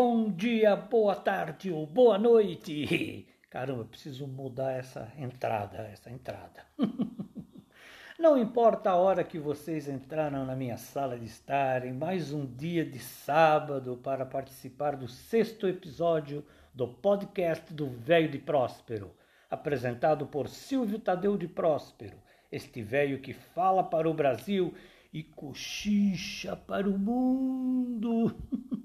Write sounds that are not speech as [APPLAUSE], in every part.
bom dia, boa tarde ou boa noite. [LAUGHS] Caramba, preciso mudar essa entrada, essa entrada. [LAUGHS] Não importa a hora que vocês entraram na minha sala de estar, em mais um dia de sábado para participar do sexto episódio do podcast do Velho de Próspero, apresentado por Silvio Tadeu de Próspero, este velho que fala para o Brasil e cochicha para o mundo. [LAUGHS]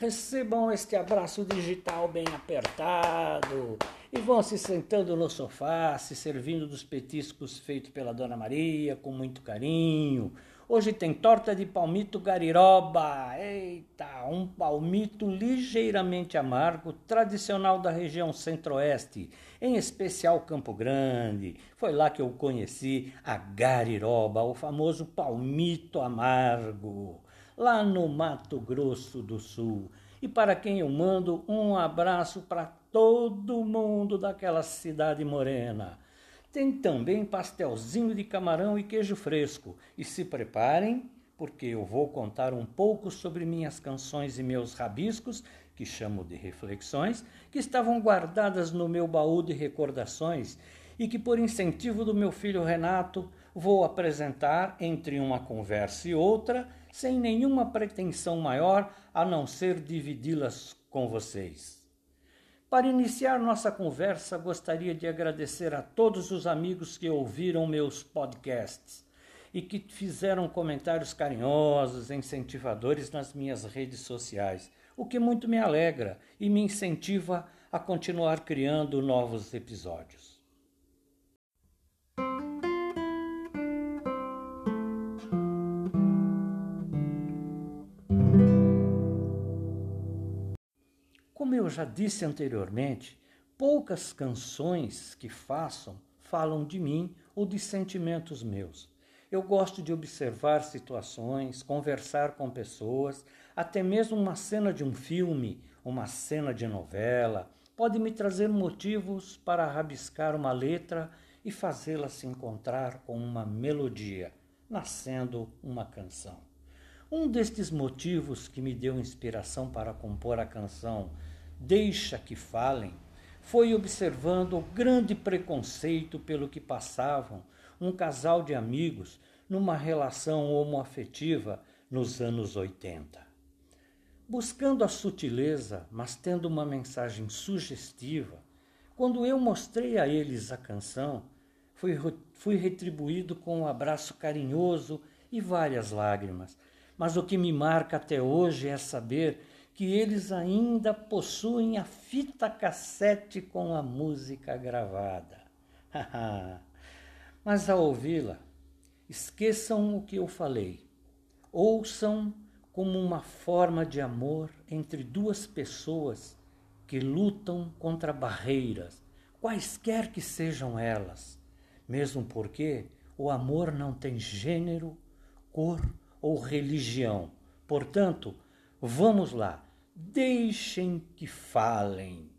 Recebam este abraço digital bem apertado e vão se sentando no sofá, se servindo dos petiscos feitos pela Dona Maria com muito carinho. Hoje tem torta de palmito gariroba. Eita, um palmito ligeiramente amargo, tradicional da região centro-oeste, em especial Campo Grande. Foi lá que eu conheci a gariroba, o famoso palmito amargo lá no Mato Grosso do Sul. E para quem eu mando um abraço para todo mundo daquela cidade morena. Tem também pastelzinho de camarão e queijo fresco. E se preparem, porque eu vou contar um pouco sobre minhas canções e meus rabiscos, que chamo de reflexões, que estavam guardadas no meu baú de recordações e que, por incentivo do meu filho Renato, vou apresentar entre uma conversa e outra sem nenhuma pretensão maior a não ser dividi-las com vocês. Para iniciar nossa conversa, gostaria de agradecer a todos os amigos que ouviram meus podcasts e que fizeram comentários carinhosos, incentivadores nas minhas redes sociais, o que muito me alegra e me incentiva a continuar criando novos episódios. Como eu já disse anteriormente, poucas canções que façam falam de mim ou de sentimentos meus. Eu gosto de observar situações, conversar com pessoas, até mesmo uma cena de um filme, uma cena de novela, pode me trazer motivos para rabiscar uma letra e fazê-la se encontrar com uma melodia, nascendo uma canção. Um destes motivos que me deu inspiração para compor a canção Deixa que falem, foi observando o grande preconceito pelo que passavam um casal de amigos numa relação homoafetiva nos anos 80. Buscando a sutileza, mas tendo uma mensagem sugestiva, quando eu mostrei a eles a canção, fui, fui retribuído com um abraço carinhoso e várias lágrimas. Mas o que me marca até hoje é saber que eles ainda possuem a fita cassete com a música gravada. [LAUGHS] Mas ao ouvi-la, esqueçam o que eu falei. Ouçam como uma forma de amor entre duas pessoas que lutam contra barreiras, quaisquer que sejam elas, mesmo porque o amor não tem gênero, cor ou religião. Portanto, vamos lá Deixem que falem.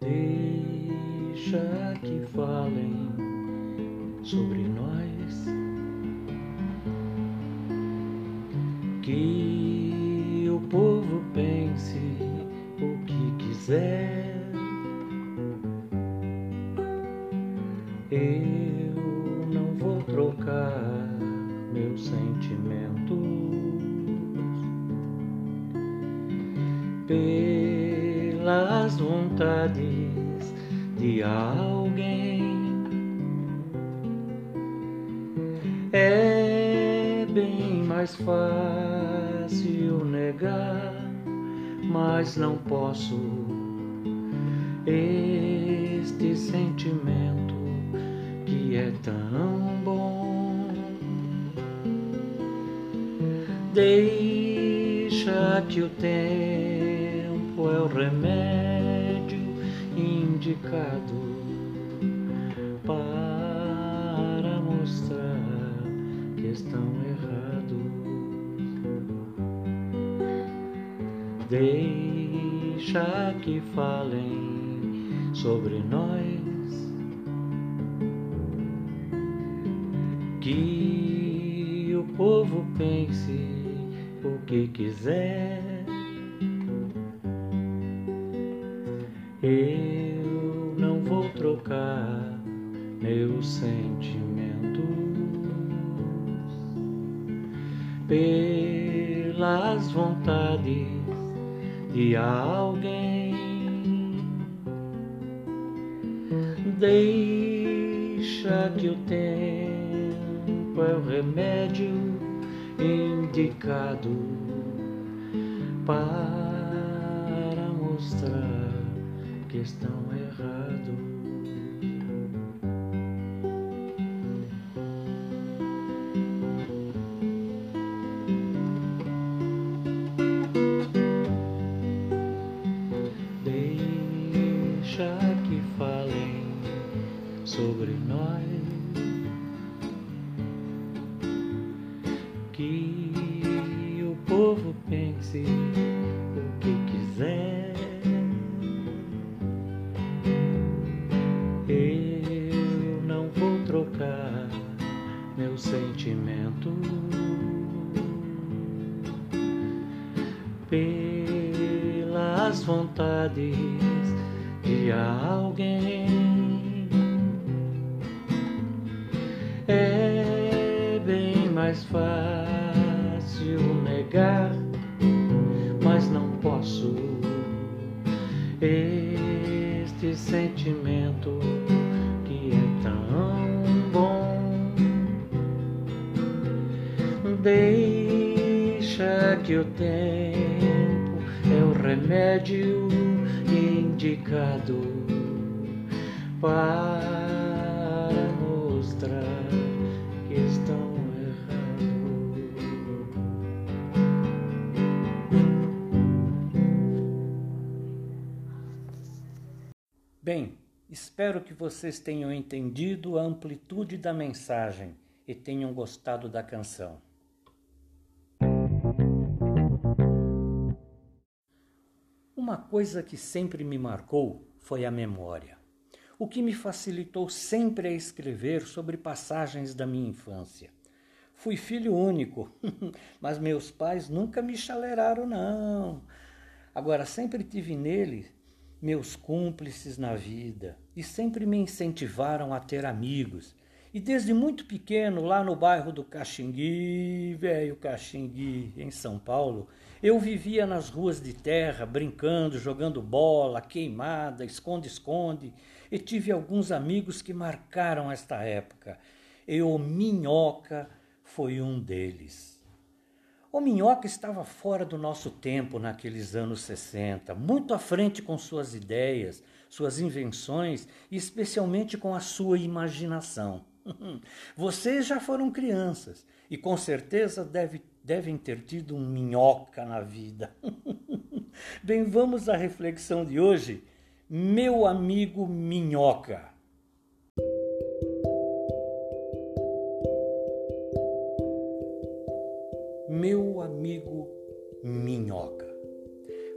Deixa que falem sobre nós. Que pelas vontades de alguém. É bem mais fácil negar, mas não posso este sentimento que é tão bom. Deixa que o tempo é o remédio indicado para mostrar que estão errados. Deixa que falem sobre nós, que o povo pense o que quiser. Sentimentos pelas vontades de alguém. Deixa que o tempo é o remédio indicado para mostrar que estão errados. Sentimento pelas vontades de alguém. É bem mais fácil negar, mas não posso este sentimento que é tão que o tempo é o remédio indicado para mostrar que estão errados. Bem, espero que vocês tenham entendido a amplitude da mensagem e tenham gostado da canção. Coisa que sempre me marcou foi a memória, o que me facilitou sempre a escrever sobre passagens da minha infância. Fui filho único, [LAUGHS] mas meus pais nunca me chaleraram, não. Agora, sempre tive nele meus cúmplices na vida e sempre me incentivaram a ter amigos. E desde muito pequeno, lá no bairro do Caxingui, velho Caxingui, em São Paulo, eu vivia nas ruas de terra, brincando, jogando bola, queimada, esconde-esconde, e tive alguns amigos que marcaram esta época. E o Minhoca foi um deles. O Minhoca estava fora do nosso tempo naqueles anos 60, muito à frente com suas ideias, suas invenções e especialmente com a sua imaginação. [LAUGHS] Vocês já foram crianças e com certeza deve, devem ter tido um minhoca na vida. [LAUGHS] Bem, vamos à reflexão de hoje. Meu amigo Minhoca. Meu amigo Minhoca.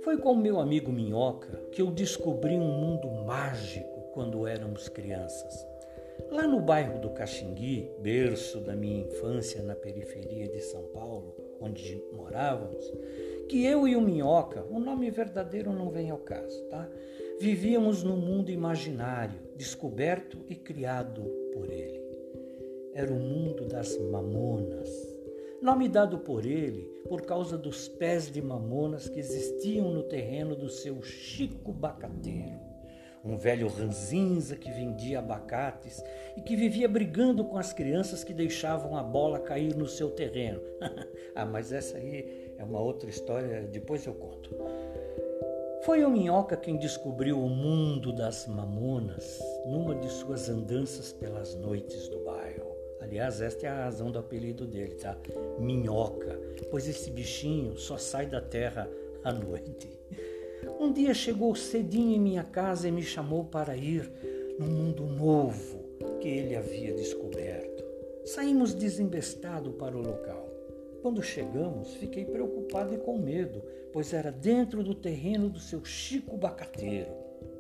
Foi com meu amigo Minhoca que eu descobri um mundo mágico quando éramos crianças. Lá no bairro do Caxingui, berço da minha infância na periferia de São Paulo, onde morávamos, que eu e o Minhoca, o nome verdadeiro não vem ao caso, tá? Vivíamos num mundo imaginário, descoberto e criado por ele. Era o mundo das mamonas, nome dado por ele por causa dos pés de mamonas que existiam no terreno do seu Chico Bacateiro um velho ranzinza que vendia abacates e que vivia brigando com as crianças que deixavam a bola cair no seu terreno. [LAUGHS] ah, mas essa aí é uma outra história, depois eu conto. Foi o Minhoca quem descobriu o mundo das mamonas numa de suas andanças pelas noites do bairro. Aliás, esta é a razão do apelido dele, tá? Minhoca, pois esse bichinho só sai da terra à noite. Um dia chegou cedinho em minha casa e me chamou para ir num mundo novo que ele havia descoberto. Saímos desembestado para o local. Quando chegamos, fiquei preocupado e com medo, pois era dentro do terreno do seu Chico Bacateiro.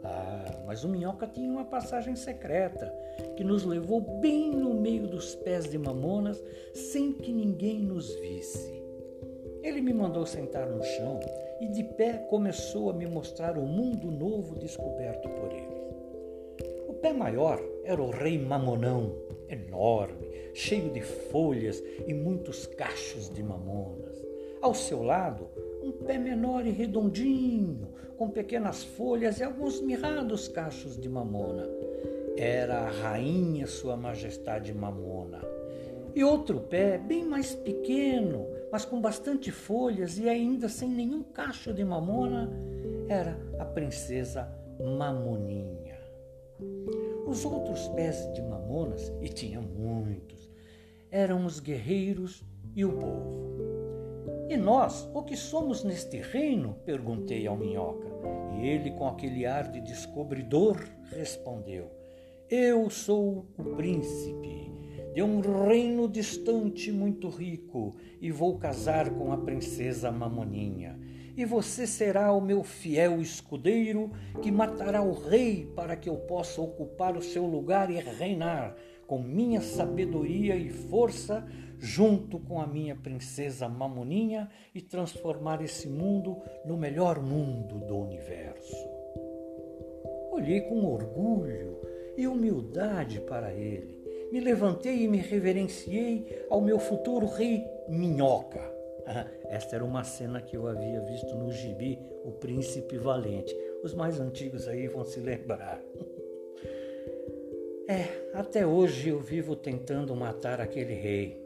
Ah, mas o Minhoca tinha uma passagem secreta que nos levou bem no meio dos pés de mamonas sem que ninguém nos visse. Ele me mandou sentar no chão e de pé começou a me mostrar o mundo novo descoberto por ele. O pé maior era o rei Mamonão, enorme, cheio de folhas e muitos cachos de mamonas. Ao seu lado, um pé menor e redondinho, com pequenas folhas e alguns mirrados cachos de mamona. Era a rainha Sua Majestade Mamona. E outro pé, bem mais pequeno, mas com bastante folhas e ainda sem nenhum cacho de mamona, era a princesa Mamoninha. Os outros pés de mamonas, e tinha muitos, eram os guerreiros e o povo. E nós, o que somos neste reino? perguntei ao minhoca. E ele, com aquele ar de descobridor, respondeu: Eu sou o príncipe de um reino distante muito rico e vou casar com a princesa Mamoninha. E você será o meu fiel escudeiro que matará o rei para que eu possa ocupar o seu lugar e reinar com minha sabedoria e força junto com a minha princesa Mamoninha e transformar esse mundo no melhor mundo do universo. Olhei com orgulho e humildade para ele. Me levantei e me reverenciei ao meu futuro rei Minhoca. Esta era uma cena que eu havia visto no gibi O Príncipe Valente. Os mais antigos aí vão se lembrar. [LAUGHS] É, até hoje eu vivo tentando matar aquele rei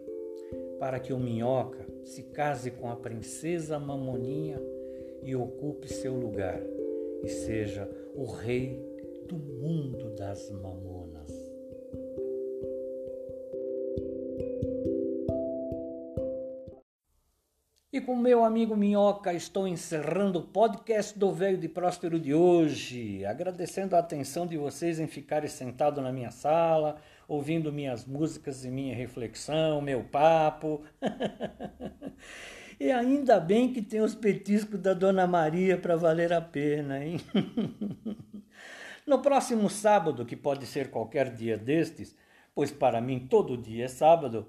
para que o minhoca se case com a princesa Mamoninha e ocupe seu lugar e seja o rei do mundo das mamonas. Com meu amigo Minhoca estou encerrando o podcast do Velho de Próspero de hoje, agradecendo a atenção de vocês em ficarem sentados na minha sala, ouvindo minhas músicas e minha reflexão, meu papo. [LAUGHS] e ainda bem que tem os petiscos da Dona Maria para valer a pena, hein? [LAUGHS] no próximo sábado, que pode ser qualquer dia destes, pois para mim todo dia é sábado,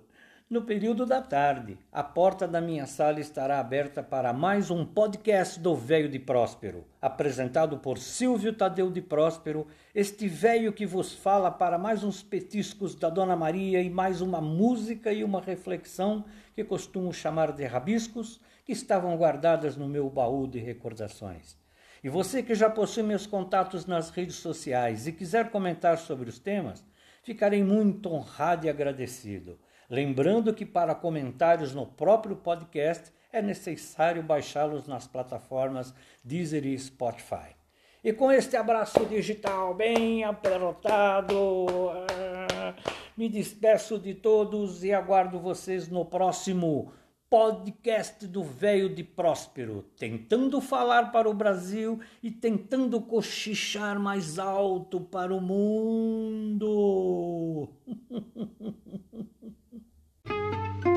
no período da tarde, a porta da minha sala estará aberta para mais um podcast do Velho de Próspero, apresentado por Silvio Tadeu de Próspero, este velho que vos fala para mais uns petiscos da Dona Maria e mais uma música e uma reflexão que costumo chamar de rabiscos, que estavam guardadas no meu baú de recordações. E você que já possui meus contatos nas redes sociais e quiser comentar sobre os temas, ficarei muito honrado e agradecido. Lembrando que para comentários no próprio podcast é necessário baixá-los nas plataformas Deezer e Spotify. E com este abraço digital bem apertado, ah, me despeço de todos e aguardo vocês no próximo podcast do Velho de Próspero, tentando falar para o Brasil e tentando cochichar mais alto para o mundo. [LAUGHS] Thank you.